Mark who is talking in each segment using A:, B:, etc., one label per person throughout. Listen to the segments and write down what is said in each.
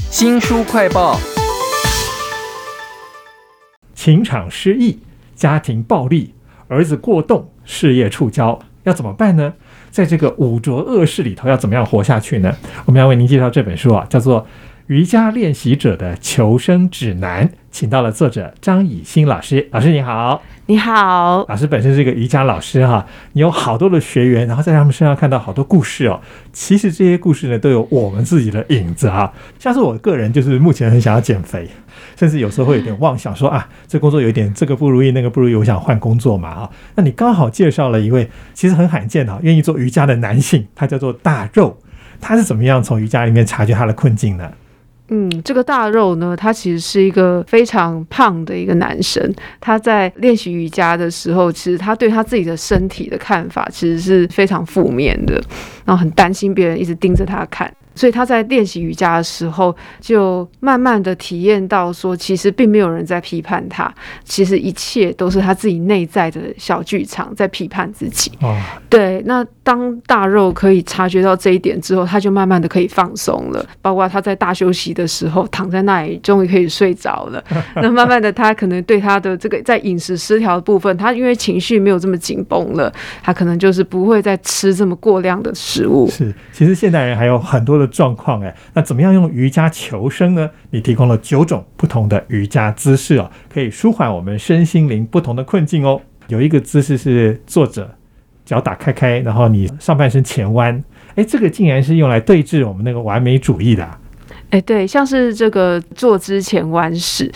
A: 新书快报：
B: 情场失意，家庭暴力，儿子过动，事业触礁，要怎么办呢？在这个五浊恶世里头，要怎么样活下去呢？我们要为您介绍这本书啊，叫做《瑜伽练习者的求生指南》，请到了作者张以欣老师。老师你好。
C: 你好，
B: 老师本身是一个瑜伽老师哈，你有好多的学员，然后在他们身上看到好多故事哦。其实这些故事呢，都有我们自己的影子哈。像是我个人，就是目前很想要减肥，甚至有时候会有点妄想说啊，这工作有点这个不如意，那个不如意，我想换工作嘛啊。那你刚好介绍了一位其实很罕见的愿意做瑜伽的男性，他叫做大肉，他是怎么样从瑜伽里面察觉他的困境呢？
C: 嗯，这个大肉呢，他其实是一个非常胖的一个男生。他在练习瑜伽的时候，其实他对他自己的身体的看法其实是非常负面的，然后很担心别人一直盯着他看。所以他在练习瑜伽的时候，就慢慢的体验到说，其实并没有人在批判他，其实一切都是他自己内在的小剧场在批判自己。哦，对。那当大肉可以察觉到这一点之后，他就慢慢的可以放松了。包括他在大休息的时候，躺在那里，终于可以睡着了。那慢慢的，他可能对他的这个在饮食失调的部分，他因为情绪没有这么紧绷了，他可能就是不会再吃这么过量的食物。
B: 是，其实现代人还有很多的。的状况诶，那怎么样用瑜伽求生呢？你提供了九种不同的瑜伽姿势哦，可以舒缓我们身心灵不同的困境哦。有一个姿势是坐着，脚打开开，然后你上半身前弯，诶，这个竟然是用来对峙我们那个完美主义的。
C: 诶，对，像是这个坐姿前弯式。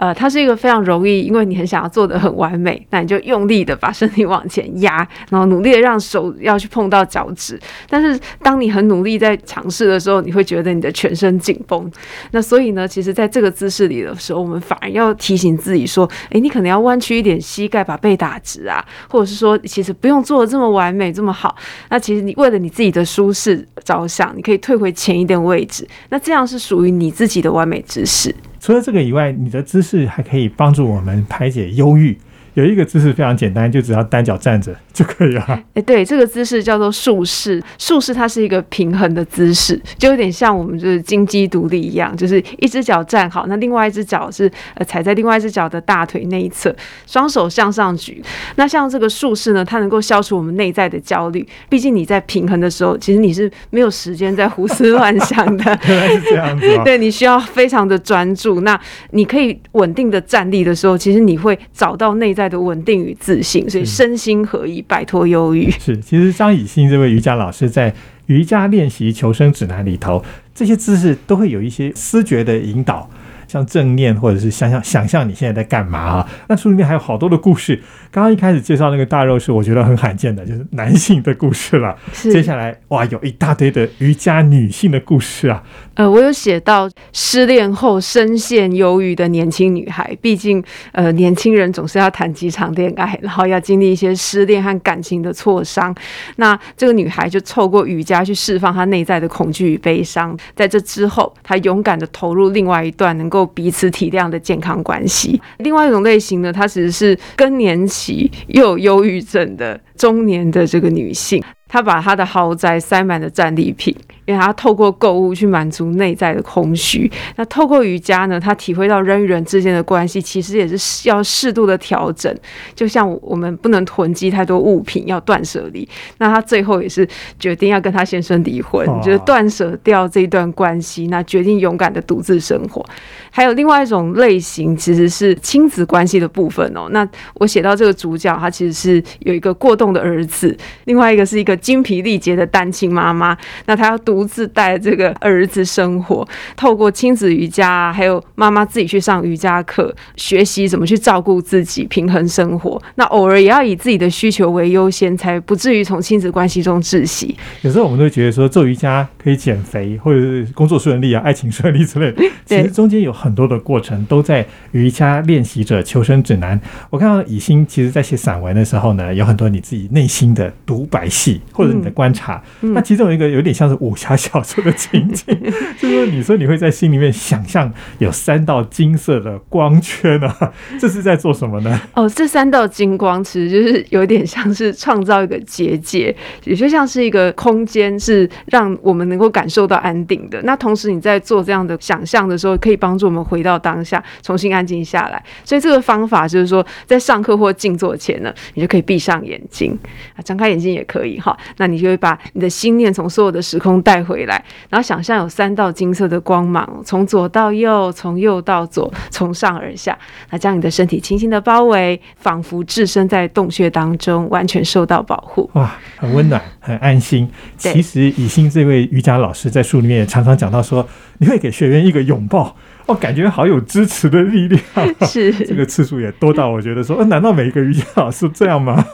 C: 呃，它是一个非常容易，因为你很想要做的很完美，那你就用力的把身体往前压，然后努力的让手要去碰到脚趾。但是当你很努力在尝试的时候，你会觉得你的全身紧绷。那所以呢，其实在这个姿势里的时候，我们反而要提醒自己说，哎，你可能要弯曲一点膝盖，把背打直啊，或者是说，其实不用做的这么完美这么好。那其实你为了你自己的舒适着想，你可以退回前一点位置，那这样是属于你自己的完美姿势。
B: 除了这个以外，你的姿势还可以帮助我们排解忧郁。有一个姿势非常简单，就只要单脚站着就可以了。
C: 哎，对，这个姿势叫做竖式。竖式它是一个平衡的姿势，就有点像我们就是金鸡独立一样，就是一只脚站好，那另外一只脚是呃踩在另外一只脚的大腿那一侧，双手向上举。那像这个竖式呢，它能够消除我们内在的焦虑。毕竟你在平衡的时候，其实你是没有时间在胡思乱想的。
B: 原来是这样子。
C: 对你需要非常的专注。那你可以稳定的站立的时候，其实你会找到内在。在的稳定与自信，所以身心合一，摆脱忧郁。
B: 是，其实张以欣这位瑜伽老师在《瑜伽练习求生指南》里头，这些姿势都会有一些思觉的引导。像正念，或者是想想想象你现在在干嘛啊？那书里面还有好多的故事。刚刚一开始介绍那个大肉是我觉得很罕见的，就是男性的故事了。接下来哇，有一大堆的瑜伽女性的故事啊。
C: 呃，我有写到失恋后深陷忧郁的年轻女孩。毕竟呃，年轻人总是要谈几场恋爱，然后要经历一些失恋和感情的挫伤。那这个女孩就透过瑜伽去释放她内在的恐惧与悲伤。在这之后，她勇敢的投入另外一段能够。彼此体谅的健康关系。另外一种类型呢，她其实是更年期又有忧郁症的中年的这个女性。她把她的豪宅塞满了战利品，因为他透过购物去满足内在的空虚。那透过瑜伽呢，他体会到人与人之间的关系其实也是要适度的调整。就像我们不能囤积太多物品，要断舍离。那他最后也是决定要跟他先生离婚，就是断舍掉这一段关系，那决定勇敢的独自生活。还有另外一种类型，其实是亲子关系的部分哦。那我写到这个主角，他其实是有一个过动的儿子，另外一个是一个。精疲力竭的单亲妈妈，那他要独自带这个儿子生活，透过亲子瑜伽，还有妈妈自己去上瑜伽课，学习怎么去照顾自己，平衡生活。那偶尔也要以自己的需求为优先，才不至于从亲子关系中窒息。
B: 有时候我们都觉得说做瑜伽可以减肥，或者是工作顺利啊，爱情顺利之类。其实中间有很多的过程都在瑜伽练习者求生指南。我看到以心其实在写散文的时候呢，有很多你自己内心的独白戏。或者你的观察，那其中有一个有点像是武侠侠小说的情景，就是说你说你会在心里面想象有三道金色的光圈啊，这是在做什么呢？
C: 哦，这三道金光其实就是有点像是创造一个结界，也就像是一个空间，是让我们能够感受到安定的。那同时你在做这样的想象的时候，可以帮助我们回到当下，重新安静下来。所以这个方法就是说，在上课或静坐前呢，你就可以闭上眼睛啊，张开眼睛也可以哈。那你就会把你的心念从所有的时空带回来，然后想象有三道金色的光芒，从左到右，从右到左，从上而下，那将你的身体轻轻的包围，仿佛置身在洞穴当中，完全受到保护。
B: 哇，很温暖，很安心。
C: 对
B: 其实以心这位瑜伽老师在书里面也常常讲到说，你会给学员一个拥抱，哦，感觉好有支持的力量。
C: 是，
B: 这个次数也多到我觉得说，呃，难道每一个瑜伽老师这样吗？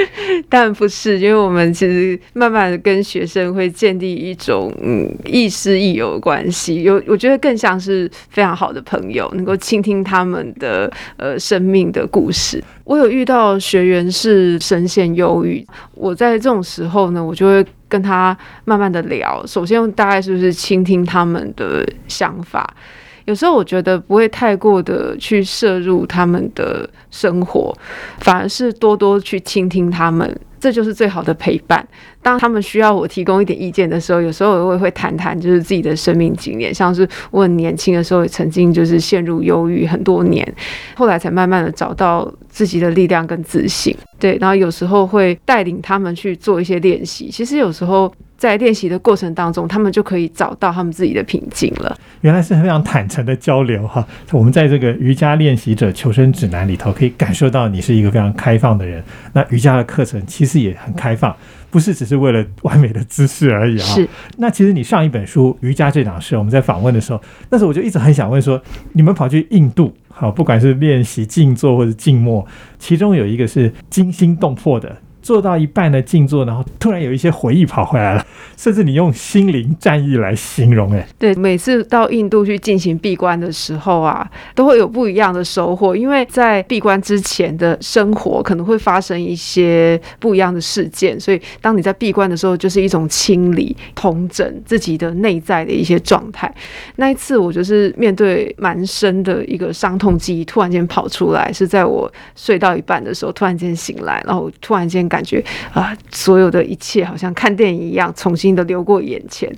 C: 但不是，因为我们其实慢慢的跟学生会建立一种嗯亦师亦友关系，有我觉得更像是非常好的朋友，能够倾听他们的呃生命的故事。我有遇到学员是深陷忧郁，我在这种时候呢，我就会跟他慢慢的聊，首先大概就是倾听他们的想法。有时候我觉得不会太过的去摄入他们的生活，反而是多多去倾听他们，这就是最好的陪伴。当他们需要我提供一点意见的时候，有时候我也会谈谈就是自己的生命经验，像是我很年轻的时候也曾经就是陷入忧郁很多年，后来才慢慢的找到自己的力量跟自信。对，然后有时候会带领他们去做一些练习，其实有时候。在练习的过程当中，他们就可以找到他们自己的平静了。
B: 原来是非常坦诚的交流哈。我们在这个瑜伽练习者求生指南里头，可以感受到你是一个非常开放的人。那瑜伽的课程其实也很开放，不是只是为了完美的姿势而已啊。
C: 是。
B: 那其实你上一本书《瑜伽这档事》，我们在访问的时候，那时候我就一直很想问说，你们跑去印度，好，不管是练习静坐或者静默，其中有一个是惊心动魄的。做到一半的静坐，然后突然有一些回忆跑回来了，甚至你用心灵战役来形容，哎，
C: 对，每次到印度去进行闭关的时候啊，都会有不一样的收获，因为在闭关之前的生活可能会发生一些不一样的事件，所以当你在闭关的时候，就是一种清理、统整自己的内在的一些状态。那一次我就是面对蛮深的一个伤痛记忆，突然间跑出来，是在我睡到一半的时候，突然间醒来，然后突然间感。感觉啊，所有的一切好像看电影一样，重新的流过眼前。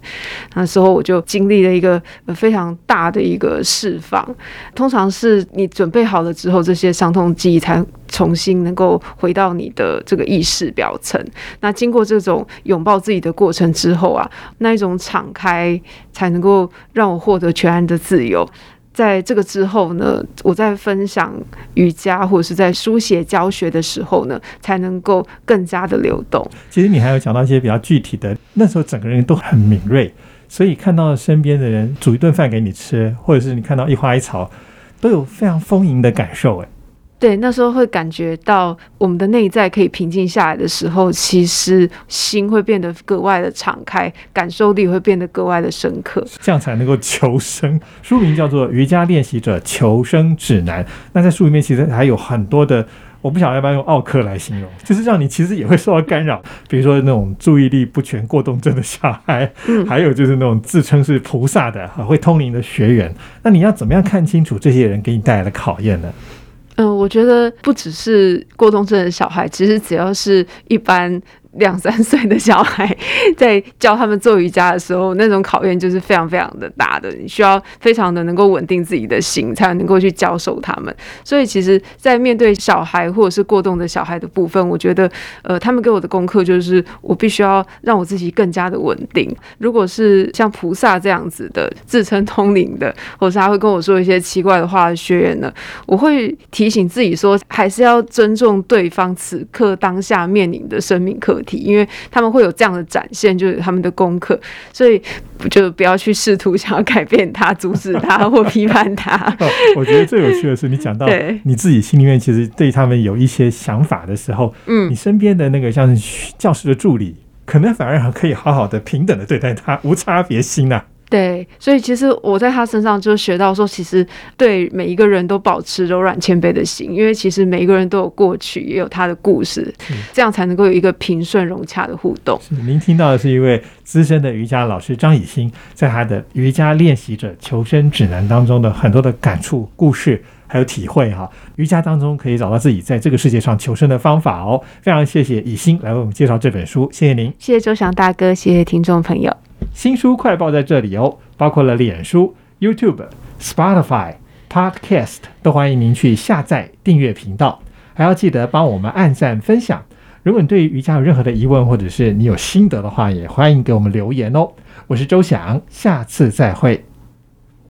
C: 那时候我就经历了一个非常大的一个释放。通常是你准备好了之后，这些伤痛记忆才重新能够回到你的这个意识表层。那经过这种拥抱自己的过程之后啊，那一种敞开才能够让我获得全然的自由。在这个之后呢，我在分享瑜伽或者是在书写教学的时候呢，才能够更加的流动。
B: 其实你还有讲到一些比较具体的，那时候整个人都很敏锐，所以看到身边的人煮一顿饭给你吃，或者是你看到一花一草，都有非常丰盈的感受。哎。
C: 对，那时候会感觉到我们的内在可以平静下来的时候，其实心会变得格外的敞开，感受力会变得格外的深刻，
B: 这样才能够求生。书名叫做《瑜伽练习者求生指南》。那在书里面其实还有很多的，我不晓得要不要用奥克来形容，就是让你其实也会受到干扰，比如说那种注意力不全过动症的小孩，还有就是那种自称是菩萨的、会通灵的学员。那你要怎么样看清楚这些人给你带来的考验呢？
C: 嗯，我觉得不只是过动症的小孩，其实只要是一般。两三岁的小孩 在教他们做瑜伽的时候，那种考验就是非常非常的大的，你需要非常的能够稳定自己的心，才能够去教授他们。所以，其实，在面对小孩或者是过动的小孩的部分，我觉得，呃，他们给我的功课就是，我必须要让我自己更加的稳定。如果是像菩萨这样子的自称通灵的，或者是他会跟我说一些奇怪的话的学员呢，我会提醒自己说，还是要尊重对方此刻当下面临的生命课。题，因为他们会有这样的展现，就是他们的功课，所以就不要去试图想要改变他、阻止他或批判他。
B: 我觉得最有趣的是，你讲到你自己心里面其实对他们有一些想法的时候，嗯，你身边的那个像是教师的助理，可能反而可以好好的、平等的对待他，无差别心呐。
C: 对，所以其实我在他身上就学到说，其实对每一个人都保持柔软谦卑的心，因为其实每一个人都有过去，也有他的故事，这样才能够有一个平顺融洽的互动。
B: 是您听到的是一位资深的瑜伽老师张以欣，在他的瑜伽练习者求生指南当中的很多的感触、故事还有体会哈。瑜伽当中可以找到自己在这个世界上求生的方法哦。非常谢谢以欣来为我们介绍这本书，谢谢您。
C: 谢谢周翔大哥，谢谢听众朋友。
B: 新书快报在这里哦，包括了脸书、YouTube、Spotify、Podcast，都欢迎您去下载订阅频道，还要记得帮我们按赞分享。如果你对瑜伽有任何的疑问，或者是你有心得的话，也欢迎给我们留言哦。我是周翔，下次再会。